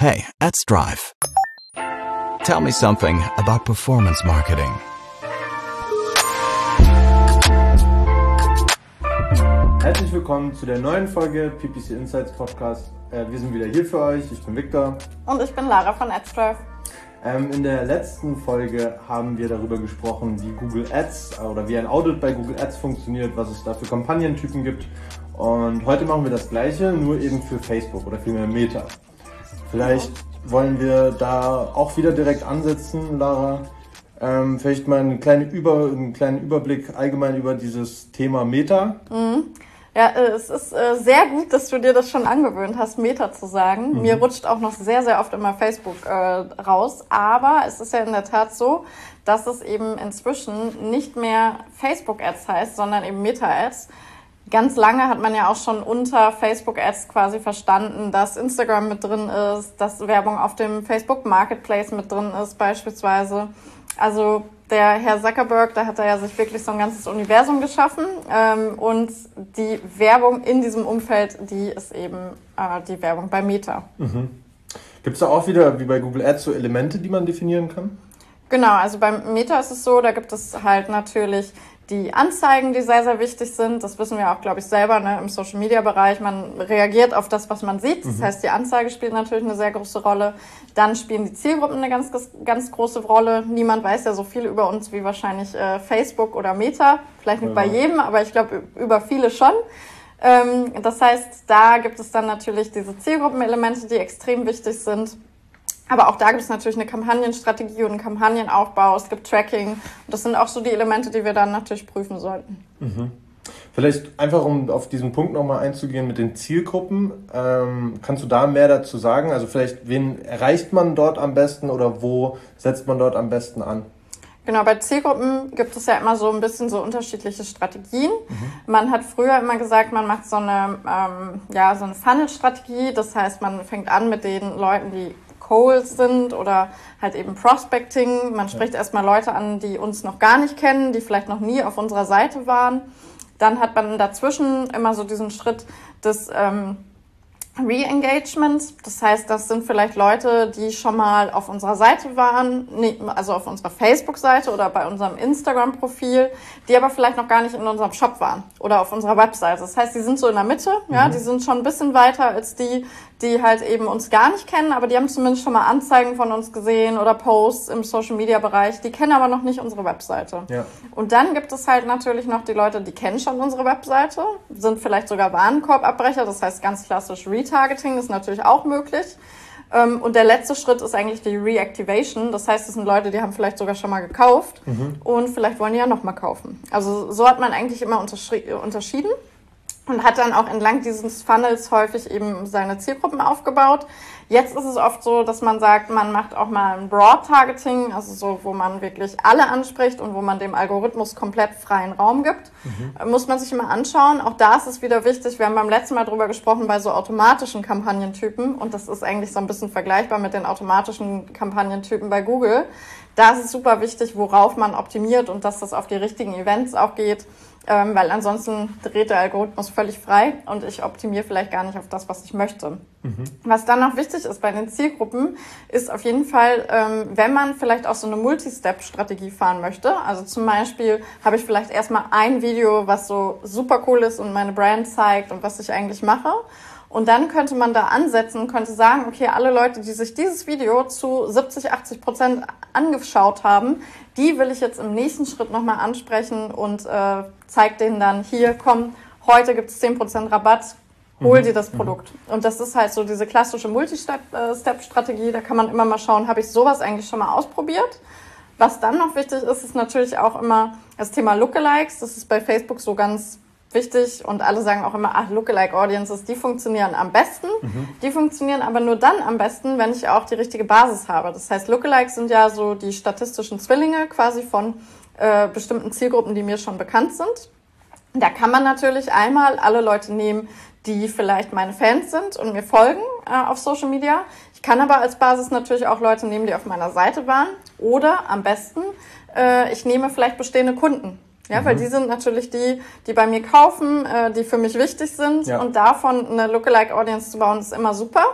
Hey, at Strive. Tell me something about performance marketing. Herzlich willkommen zu der neuen Folge PPC Insights Podcast. Äh, wir sind wieder hier für euch. Ich bin Victor. Und ich bin Lara von AdStrive. Ähm, in der letzten Folge haben wir darüber gesprochen, wie Google Ads oder wie ein Audit bei Google Ads funktioniert, was es da für Kampagnentypen gibt. Und heute machen wir das gleiche, nur eben für Facebook oder vielmehr Meta. Vielleicht wollen wir da auch wieder direkt ansetzen, Lara. Ähm, vielleicht mal eine kleine Über, einen kleinen Überblick allgemein über dieses Thema Meta. Mhm. Ja, äh, es ist äh, sehr gut, dass du dir das schon angewöhnt hast, Meta zu sagen. Mhm. Mir rutscht auch noch sehr, sehr oft immer Facebook äh, raus. Aber es ist ja in der Tat so, dass es eben inzwischen nicht mehr Facebook-Ads heißt, sondern eben Meta-Ads. Ganz lange hat man ja auch schon unter Facebook-Ads quasi verstanden, dass Instagram mit drin ist, dass Werbung auf dem Facebook Marketplace mit drin ist beispielsweise. Also der Herr Zuckerberg, da hat er ja sich wirklich so ein ganzes Universum geschaffen ähm, und die Werbung in diesem Umfeld, die ist eben äh, die Werbung bei Meta. Mhm. Gibt es da auch wieder, wie bei Google Ads, so Elemente, die man definieren kann? Genau, also beim Meta ist es so, da gibt es halt natürlich die Anzeigen, die sehr, sehr wichtig sind. Das wissen wir auch, glaube ich, selber ne, im Social-Media-Bereich. Man reagiert auf das, was man sieht. Das mhm. heißt, die Anzeige spielt natürlich eine sehr große Rolle. Dann spielen die Zielgruppen eine ganz, ganz große Rolle. Niemand weiß ja so viel über uns wie wahrscheinlich äh, Facebook oder Meta. Vielleicht nicht ja. bei jedem, aber ich glaube, über viele schon. Ähm, das heißt, da gibt es dann natürlich diese Zielgruppenelemente, die extrem wichtig sind. Aber auch da gibt es natürlich eine Kampagnenstrategie und einen Kampagnenaufbau. Es gibt Tracking. Und das sind auch so die Elemente, die wir dann natürlich prüfen sollten. Mhm. Vielleicht einfach, um auf diesen Punkt nochmal einzugehen mit den Zielgruppen. Ähm, kannst du da mehr dazu sagen? Also vielleicht, wen erreicht man dort am besten oder wo setzt man dort am besten an? Genau, bei Zielgruppen gibt es ja immer so ein bisschen so unterschiedliche Strategien. Mhm. Man hat früher immer gesagt, man macht so eine, ähm, ja, so eine Funnel-Strategie. Das heißt, man fängt an mit den Leuten, die Cold sind oder halt eben Prospecting. Man spricht ja. erstmal Leute an, die uns noch gar nicht kennen, die vielleicht noch nie auf unserer Seite waren. Dann hat man dazwischen immer so diesen Schritt des ähm, Re-Engagement. Das heißt, das sind vielleicht Leute, die schon mal auf unserer Seite waren, also auf unserer Facebook-Seite oder bei unserem Instagram-Profil, die aber vielleicht noch gar nicht in unserem Shop waren oder auf unserer Webseite. Das heißt, die sind so in der Mitte, mhm. ja, die sind schon ein bisschen weiter als die, die halt eben uns gar nicht kennen, aber die haben zumindest schon mal Anzeigen von uns gesehen oder Posts im Social-Media-Bereich. Die kennen aber noch nicht unsere Webseite. Ja. Und dann gibt es halt natürlich noch die Leute, die kennen schon unsere Webseite, sind vielleicht sogar Warenkorbabbrecher, das heißt ganz klassisch Retargeting ist natürlich auch möglich. Ähm, und der letzte Schritt ist eigentlich die Reactivation. Das heißt, es sind Leute, die haben vielleicht sogar schon mal gekauft mhm. und vielleicht wollen die ja nochmal kaufen. Also so hat man eigentlich immer unterschieden und hat dann auch entlang dieses Funnels häufig eben seine Zielgruppen aufgebaut. Jetzt ist es oft so, dass man sagt, man macht auch mal ein Broad Targeting, also so, wo man wirklich alle anspricht und wo man dem Algorithmus komplett freien Raum gibt. Mhm. Muss man sich immer anschauen. Auch da ist es wieder wichtig. Wir haben beim letzten Mal drüber gesprochen bei so automatischen Kampagnentypen und das ist eigentlich so ein bisschen vergleichbar mit den automatischen Kampagnentypen bei Google. Da ist es super wichtig, worauf man optimiert und dass das auf die richtigen Events auch geht ähm, weil ansonsten dreht der Algorithmus völlig frei und ich optimiere vielleicht gar nicht auf das, was ich möchte. Mhm. Was dann noch wichtig ist bei den Zielgruppen, ist auf jeden Fall, ähm, wenn man vielleicht auch so eine Multi-Step-Strategie fahren möchte. Also zum Beispiel habe ich vielleicht erstmal ein Video, was so super cool ist und meine Brand zeigt und was ich eigentlich mache. Und dann könnte man da ansetzen, könnte sagen, okay, alle Leute, die sich dieses Video zu 70, 80 Prozent angeschaut haben, die will ich jetzt im nächsten Schritt nochmal ansprechen und äh, zeige denen dann, hier, komm, heute gibt es 10 Prozent Rabatt, hol mhm. dir das mhm. Produkt. Mhm. Und das ist halt so diese klassische Multi-Step-Strategie. Da kann man immer mal schauen, habe ich sowas eigentlich schon mal ausprobiert? Was dann noch wichtig ist, ist natürlich auch immer das Thema Lookalikes. Das ist bei Facebook so ganz wichtig und alle sagen auch immer, ach, Lookalike Audiences, die funktionieren am besten. Mhm. Die funktionieren aber nur dann am besten, wenn ich auch die richtige Basis habe. Das heißt, Lookalikes sind ja so die statistischen Zwillinge quasi von äh, bestimmten Zielgruppen, die mir schon bekannt sind. Da kann man natürlich einmal alle Leute nehmen, die vielleicht meine Fans sind und mir folgen äh, auf Social Media. Ich kann aber als Basis natürlich auch Leute nehmen, die auf meiner Seite waren. Oder am besten, äh, ich nehme vielleicht bestehende Kunden ja, mhm. weil die sind natürlich die, die bei mir kaufen, äh, die für mich wichtig sind. Ja. Und davon eine Lookalike Audience zu bauen, ist immer super.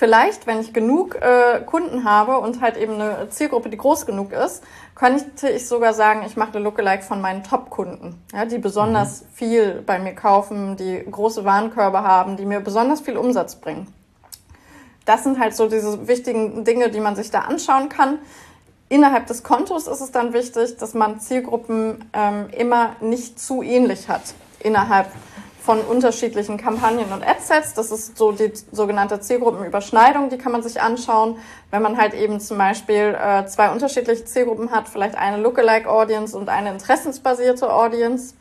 vielleicht, wenn ich genug äh, Kunden habe und halt eben eine Zielgruppe, die groß genug ist, könnte ich sogar sagen, ich mache eine Lookalike von meinen Top-Kunden, ja, die besonders mhm. viel bei mir kaufen, die große Warenkörbe haben, die mir besonders viel Umsatz bringen. Das sind halt so diese wichtigen Dinge, die man sich da anschauen kann. Innerhalb des Kontos ist es dann wichtig, dass man Zielgruppen ähm, immer nicht zu ähnlich hat innerhalb von unterschiedlichen Kampagnen und Adsets. Das ist so die sogenannte Zielgruppenüberschneidung, die kann man sich anschauen. Wenn man halt eben zum Beispiel äh, zwei unterschiedliche Zielgruppen hat, vielleicht eine Lookalike Audience und eine interessensbasierte Audience,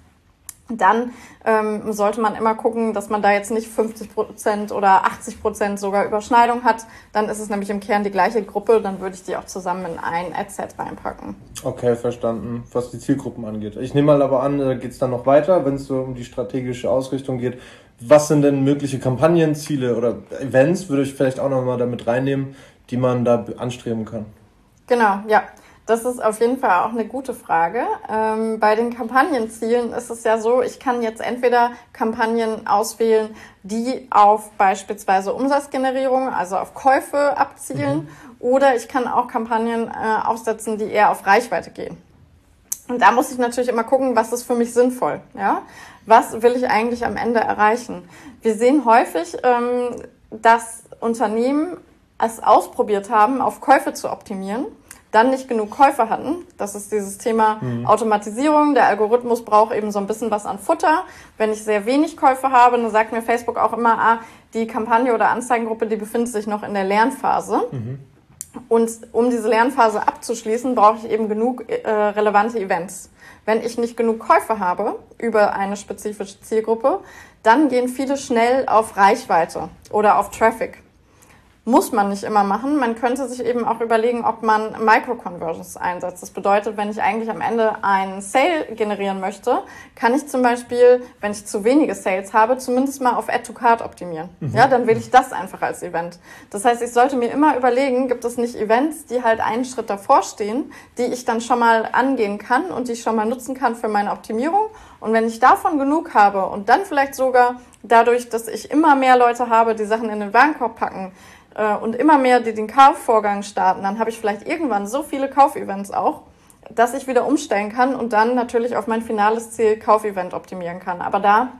dann ähm, sollte man immer gucken, dass man da jetzt nicht 50 Prozent oder 80 Prozent sogar Überschneidung hat. Dann ist es nämlich im Kern die gleiche Gruppe. Dann würde ich die auch zusammen in ein Adset reinpacken. Okay, verstanden, was die Zielgruppen angeht. Ich nehme mal aber an, da geht es dann noch weiter, wenn es so um die strategische Ausrichtung geht. Was sind denn mögliche Kampagnenziele oder Events, würde ich vielleicht auch nochmal damit reinnehmen, die man da anstreben kann? Genau, ja. Das ist auf jeden Fall auch eine gute Frage. Ähm, bei den Kampagnenzielen ist es ja so, ich kann jetzt entweder Kampagnen auswählen, die auf beispielsweise Umsatzgenerierung, also auf Käufe abzielen, mhm. oder ich kann auch Kampagnen äh, aufsetzen, die eher auf Reichweite gehen. Und da muss ich natürlich immer gucken, was ist für mich sinnvoll. Ja? Was will ich eigentlich am Ende erreichen? Wir sehen häufig, ähm, dass Unternehmen es ausprobiert haben, auf Käufe zu optimieren dann nicht genug Käufer hatten. Das ist dieses Thema mhm. Automatisierung. Der Algorithmus braucht eben so ein bisschen was an Futter. Wenn ich sehr wenig Käufe habe, dann sagt mir Facebook auch immer, ah, die Kampagne oder Anzeigengruppe, die befindet sich noch in der Lernphase. Mhm. Und um diese Lernphase abzuschließen, brauche ich eben genug äh, relevante Events. Wenn ich nicht genug Käufe habe über eine spezifische Zielgruppe, dann gehen viele schnell auf Reichweite oder auf Traffic muss man nicht immer machen. Man könnte sich eben auch überlegen, ob man Micro-Conversions einsetzt. Das bedeutet, wenn ich eigentlich am Ende einen Sale generieren möchte, kann ich zum Beispiel, wenn ich zu wenige Sales habe, zumindest mal auf Add-to-Card optimieren. Mhm. Ja, dann wähle ich das einfach als Event. Das heißt, ich sollte mir immer überlegen, gibt es nicht Events, die halt einen Schritt davor stehen, die ich dann schon mal angehen kann und die ich schon mal nutzen kann für meine Optimierung. Und wenn ich davon genug habe und dann vielleicht sogar dadurch, dass ich immer mehr Leute habe, die Sachen in den Warenkorb packen, äh, und immer mehr, die den Kaufvorgang starten, dann habe ich vielleicht irgendwann so viele Kaufevents auch, dass ich wieder umstellen kann und dann natürlich auf mein finales Ziel Kaufevent optimieren kann. Aber da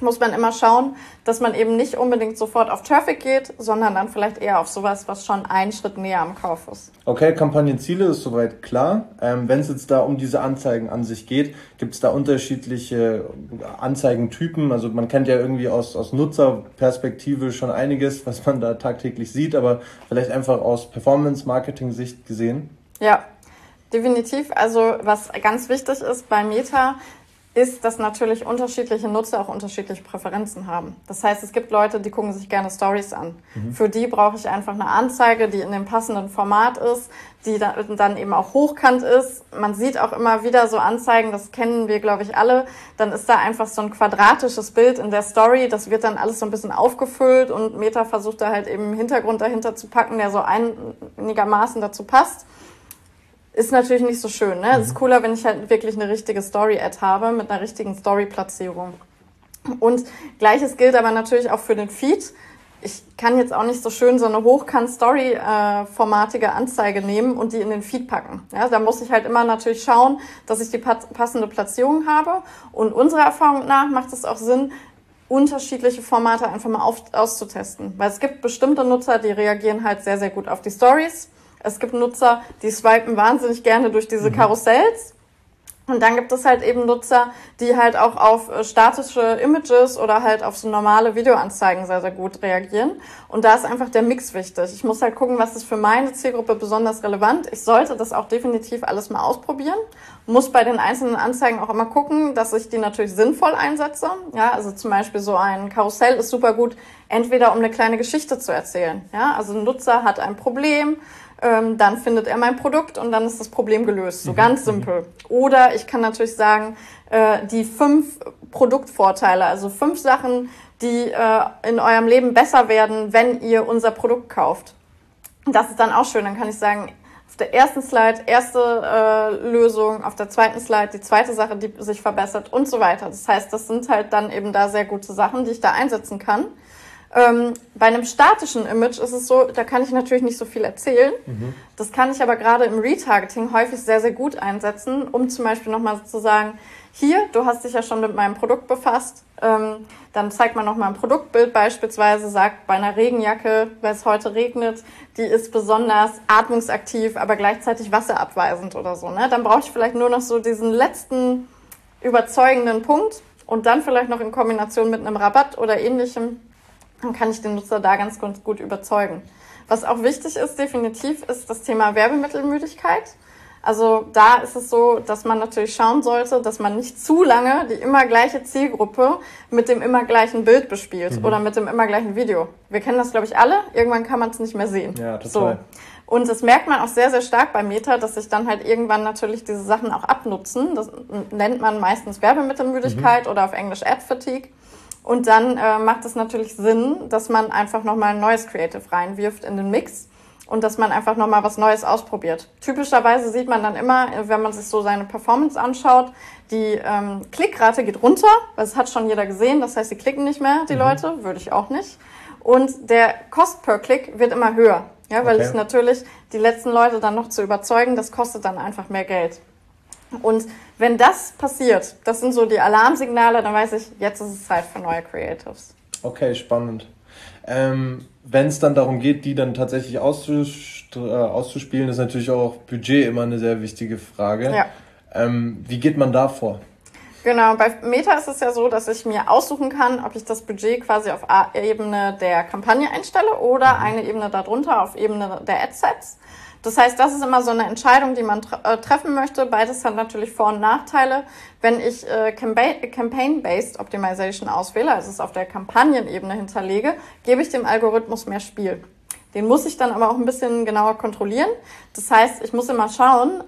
muss man immer schauen, dass man eben nicht unbedingt sofort auf Traffic geht, sondern dann vielleicht eher auf sowas, was schon einen Schritt näher am Kauf ist. Okay, Kampagnenziele ist soweit klar. Ähm, Wenn es jetzt da um diese Anzeigen an sich geht, gibt es da unterschiedliche Anzeigentypen. Also man kennt ja irgendwie aus, aus Nutzerperspektive schon einiges, was man da tagtäglich sieht, aber vielleicht einfach aus Performance-Marketing-Sicht gesehen. Ja, definitiv. Also was ganz wichtig ist bei Meta, ist, dass natürlich unterschiedliche Nutzer auch unterschiedliche Präferenzen haben. Das heißt, es gibt Leute, die gucken sich gerne Stories an. Mhm. Für die brauche ich einfach eine Anzeige, die in dem passenden Format ist, die dann eben auch hochkant ist. Man sieht auch immer wieder so Anzeigen, das kennen wir, glaube ich, alle. Dann ist da einfach so ein quadratisches Bild in der Story. Das wird dann alles so ein bisschen aufgefüllt und Meta versucht da halt eben einen Hintergrund dahinter zu packen, der so einigermaßen dazu passt ist natürlich nicht so schön. Ne? Mhm. Es ist cooler, wenn ich halt wirklich eine richtige Story-Ad habe mit einer richtigen Story-Platzierung. Und gleiches gilt aber natürlich auch für den Feed. Ich kann jetzt auch nicht so schön so eine Hochkant-Story-formatige Anzeige nehmen und die in den Feed packen. Ja, da muss ich halt immer natürlich schauen, dass ich die passende Platzierung habe. Und unserer Erfahrung nach macht es auch Sinn, unterschiedliche Formate einfach mal auf, auszutesten. Weil es gibt bestimmte Nutzer, die reagieren halt sehr, sehr gut auf die Stories es gibt Nutzer, die swipen wahnsinnig gerne durch diese mhm. Karussells. Und dann gibt es halt eben Nutzer, die halt auch auf äh, statische Images oder halt auf so normale Videoanzeigen sehr, sehr gut reagieren. Und da ist einfach der Mix wichtig. Ich muss halt gucken, was ist für meine Zielgruppe besonders relevant. Ich sollte das auch definitiv alles mal ausprobieren. Muss bei den einzelnen Anzeigen auch immer gucken, dass ich die natürlich sinnvoll einsetze. Ja, also zum Beispiel so ein Karussell ist super gut, entweder um eine kleine Geschichte zu erzählen. Ja, also ein Nutzer hat ein Problem, ähm, dann findet er mein Produkt und dann ist das Problem gelöst. So mhm. ganz simpel. Oder ich kann natürlich sagen, äh, die fünf Produktvorteile, also fünf Sachen, die äh, in eurem Leben besser werden, wenn ihr unser Produkt kauft. Das ist dann auch schön. Dann kann ich sagen, auf der ersten Slide erste äh, Lösung, auf der zweiten Slide die zweite Sache, die sich verbessert und so weiter. Das heißt, das sind halt dann eben da sehr gute Sachen, die ich da einsetzen kann. Ähm, bei einem statischen Image ist es so, da kann ich natürlich nicht so viel erzählen. Mhm. Das kann ich aber gerade im Retargeting häufig sehr, sehr gut einsetzen, um zum Beispiel nochmal zu sagen, hier, du hast dich ja schon mit meinem Produkt befasst, ähm, dann zeigt man nochmal ein Produktbild beispielsweise, sagt bei einer Regenjacke, weil es heute regnet, die ist besonders atmungsaktiv, aber gleichzeitig wasserabweisend oder so. Ne? Dann brauche ich vielleicht nur noch so diesen letzten überzeugenden Punkt und dann vielleicht noch in Kombination mit einem Rabatt oder ähnlichem dann kann ich den Nutzer da ganz, ganz gut überzeugen. Was auch wichtig ist, definitiv, ist das Thema Werbemittelmüdigkeit. Also da ist es so, dass man natürlich schauen sollte, dass man nicht zu lange die immer gleiche Zielgruppe mit dem immer gleichen Bild bespielt mhm. oder mit dem immer gleichen Video. Wir kennen das, glaube ich, alle. Irgendwann kann man es nicht mehr sehen. Ja, total. So. Und das merkt man auch sehr, sehr stark bei Meta, dass sich dann halt irgendwann natürlich diese Sachen auch abnutzen. Das nennt man meistens Werbemittelmüdigkeit mhm. oder auf Englisch Ad Fatigue. Und dann äh, macht es natürlich Sinn, dass man einfach nochmal ein neues Creative reinwirft in den Mix und dass man einfach nochmal was Neues ausprobiert. Typischerweise sieht man dann immer, wenn man sich so seine Performance anschaut, die ähm, Klickrate geht runter, weil das hat schon jeder gesehen, das heißt, sie klicken nicht mehr, die mhm. Leute, würde ich auch nicht. Und der Cost per Klick wird immer höher, ja, weil okay. es natürlich die letzten Leute dann noch zu überzeugen, das kostet dann einfach mehr Geld. Und wenn das passiert, das sind so die Alarmsignale, dann weiß ich, jetzt ist es Zeit für neue Creatives. Okay, spannend. Ähm, wenn es dann darum geht, die dann tatsächlich auszus äh, auszuspielen, ist natürlich auch Budget immer eine sehr wichtige Frage. Ja. Ähm, wie geht man da vor? Genau, bei Meta ist es ja so, dass ich mir aussuchen kann, ob ich das Budget quasi auf Ebene der Kampagne einstelle oder mhm. eine Ebene darunter auf Ebene der Adsets. Das heißt, das ist immer so eine Entscheidung, die man äh, treffen möchte. Beides hat natürlich Vor- und Nachteile. Wenn ich äh, Campaign-Based Optimization auswähle, also es auf der Kampagnenebene hinterlege, gebe ich dem Algorithmus mehr Spiel. Den muss ich dann aber auch ein bisschen genauer kontrollieren. Das heißt, ich muss immer schauen,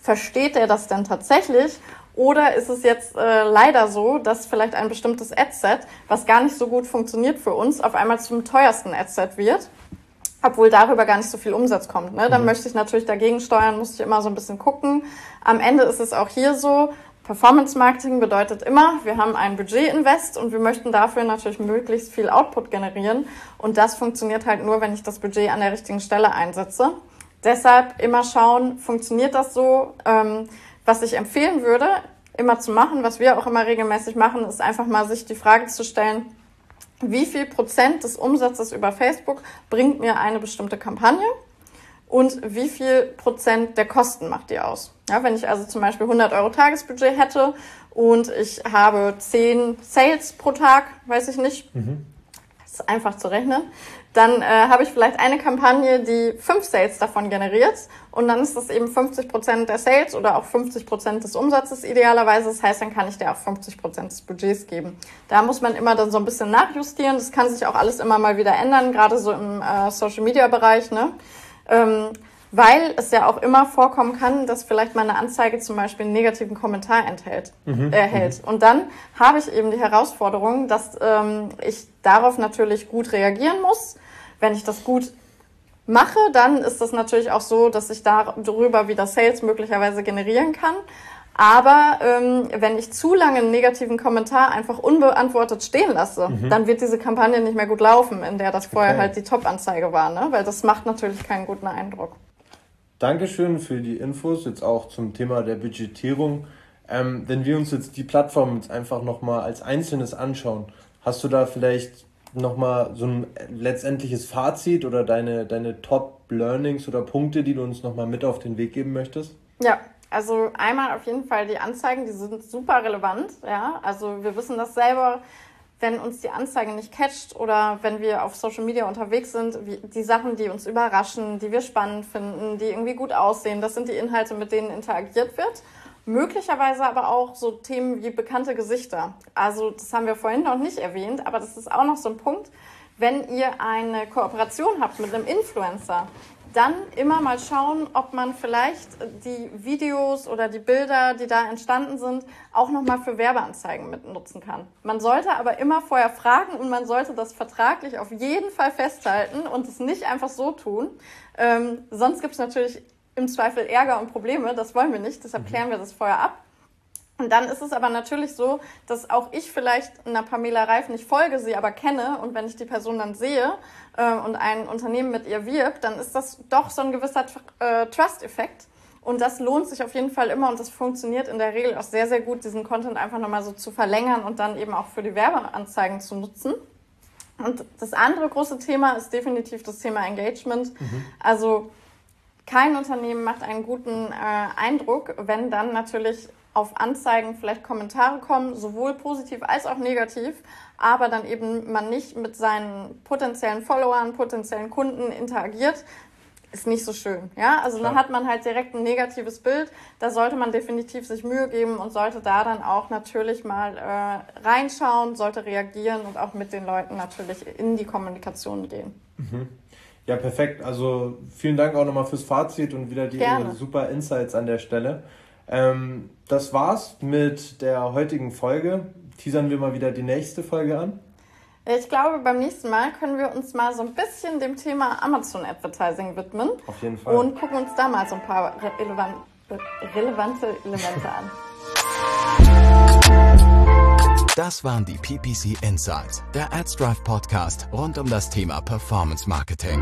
versteht er das denn tatsächlich oder ist es jetzt äh, leider so, dass vielleicht ein bestimmtes Adset, was gar nicht so gut funktioniert für uns, auf einmal zum teuersten Adset wird? obwohl darüber gar nicht so viel Umsatz kommt. Ne? Dann mhm. möchte ich natürlich dagegen steuern, muss ich immer so ein bisschen gucken. Am Ende ist es auch hier so, Performance Marketing bedeutet immer, wir haben ein Budget-Invest und wir möchten dafür natürlich möglichst viel Output generieren. Und das funktioniert halt nur, wenn ich das Budget an der richtigen Stelle einsetze. Deshalb immer schauen, funktioniert das so? Ähm, was ich empfehlen würde, immer zu machen, was wir auch immer regelmäßig machen, ist einfach mal sich die Frage zu stellen, wie viel Prozent des Umsatzes über Facebook bringt mir eine bestimmte Kampagne und wie viel Prozent der Kosten macht die aus. Ja, wenn ich also zum Beispiel 100 Euro Tagesbudget hätte und ich habe 10 Sales pro Tag, weiß ich nicht, mhm. ist einfach zu rechnen, dann äh, habe ich vielleicht eine Kampagne, die fünf Sales davon generiert und dann ist das eben 50 Prozent der Sales oder auch 50 Prozent des Umsatzes idealerweise. Das heißt, dann kann ich dir auch 50 Prozent des Budgets geben. Da muss man immer dann so ein bisschen nachjustieren. Das kann sich auch alles immer mal wieder ändern, gerade so im äh, Social Media Bereich, ne? Ähm, weil es ja auch immer vorkommen kann, dass vielleicht meine Anzeige zum Beispiel einen negativen Kommentar enthält, mhm. erhält. Und dann habe ich eben die Herausforderung, dass ähm, ich darauf natürlich gut reagieren muss wenn ich das gut mache, dann ist das natürlich auch so, dass ich darüber wieder Sales möglicherweise generieren kann. Aber ähm, wenn ich zu lange einen negativen Kommentar einfach unbeantwortet stehen lasse, mhm. dann wird diese Kampagne nicht mehr gut laufen, in der das vorher okay. halt die Top-Anzeige war, ne? weil das macht natürlich keinen guten Eindruck. Dankeschön für die Infos, jetzt auch zum Thema der Budgetierung. Ähm, wenn wir uns jetzt die Plattform jetzt einfach nochmal als Einzelnes anschauen, hast du da vielleicht nochmal so ein letztendliches Fazit oder deine, deine Top-Learnings oder Punkte, die du uns nochmal mit auf den Weg geben möchtest? Ja, also einmal auf jeden Fall die Anzeigen, die sind super relevant. Ja, also wir wissen das selber, wenn uns die Anzeige nicht catcht oder wenn wir auf Social Media unterwegs sind, die Sachen, die uns überraschen, die wir spannend finden, die irgendwie gut aussehen, das sind die Inhalte, mit denen interagiert wird. Möglicherweise aber auch so Themen wie bekannte Gesichter. Also das haben wir vorhin noch nicht erwähnt, aber das ist auch noch so ein Punkt. Wenn ihr eine Kooperation habt mit einem Influencer, dann immer mal schauen, ob man vielleicht die Videos oder die Bilder, die da entstanden sind, auch nochmal für Werbeanzeigen mit nutzen kann. Man sollte aber immer vorher fragen und man sollte das vertraglich auf jeden Fall festhalten und es nicht einfach so tun. Ähm, sonst gibt es natürlich im Zweifel Ärger und Probleme. Das wollen wir nicht, deshalb mhm. klären wir das vorher ab. Und dann ist es aber natürlich so, dass auch ich vielleicht einer Pamela Reif nicht folge, sie aber kenne. Und wenn ich die Person dann sehe äh, und ein Unternehmen mit ihr wirbt, dann ist das doch so ein gewisser äh, Trust-Effekt. Und das lohnt sich auf jeden Fall immer und das funktioniert in der Regel auch sehr, sehr gut, diesen Content einfach nochmal so zu verlängern und dann eben auch für die Werbeanzeigen zu nutzen. Und das andere große Thema ist definitiv das Thema Engagement. Mhm. Also kein Unternehmen macht einen guten äh, Eindruck, wenn dann natürlich auf Anzeigen vielleicht Kommentare kommen, sowohl positiv als auch negativ, aber dann eben man nicht mit seinen potenziellen Followern, potenziellen Kunden interagiert, ist nicht so schön. Ja, also Klar. dann hat man halt direkt ein negatives Bild. Da sollte man definitiv sich Mühe geben und sollte da dann auch natürlich mal äh, reinschauen, sollte reagieren und auch mit den Leuten natürlich in die Kommunikation gehen. Mhm. Ja, perfekt. Also vielen Dank auch nochmal fürs Fazit und wieder die Gerne. super Insights an der Stelle. Ähm, das war's mit der heutigen Folge. Teasern wir mal wieder die nächste Folge an. Ich glaube, beim nächsten Mal können wir uns mal so ein bisschen dem Thema Amazon Advertising widmen. Auf jeden Fall. Und gucken uns da mal so ein paar relevan relevante Elemente an. Das waren die PPC Insights, der AdsDrive Podcast rund um das Thema Performance Marketing.